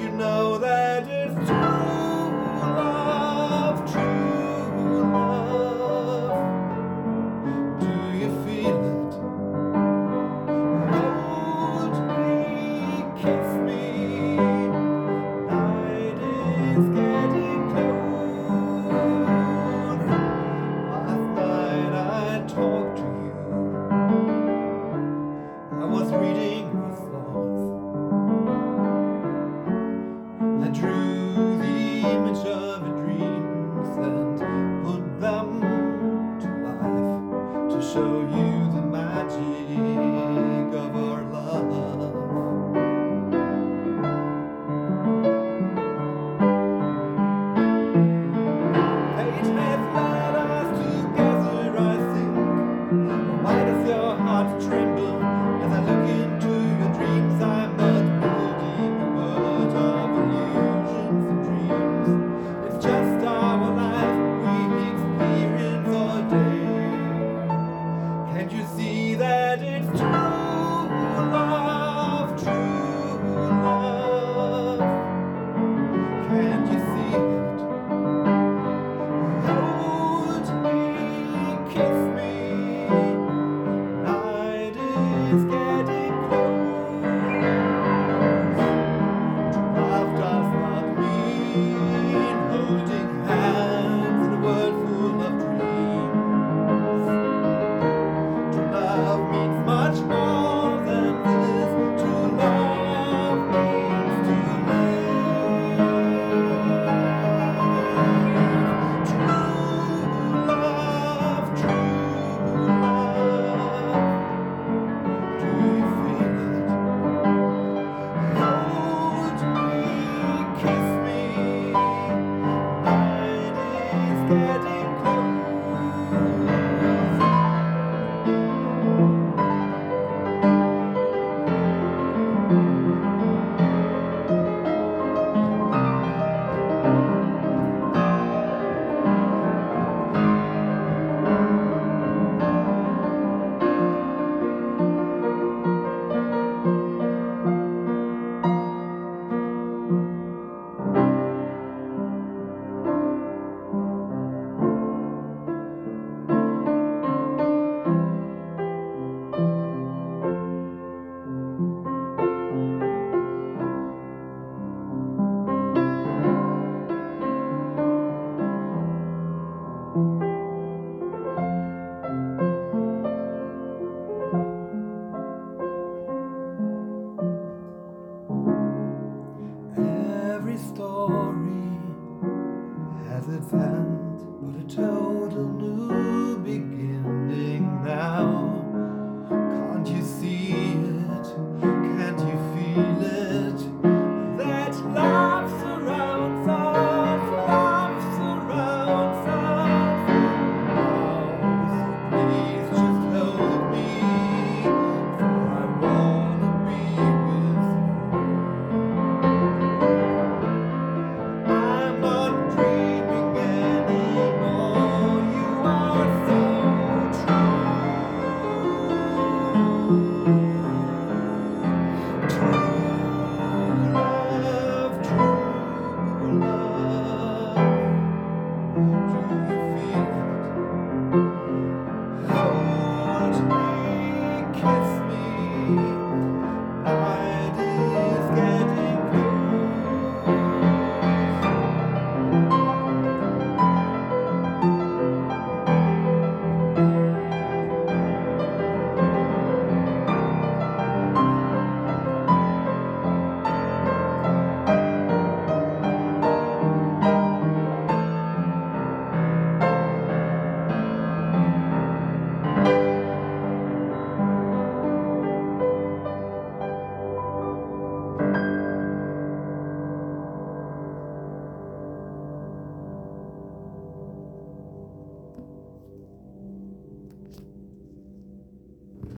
you know every story has its end, but a total new beginning now. Can't you see?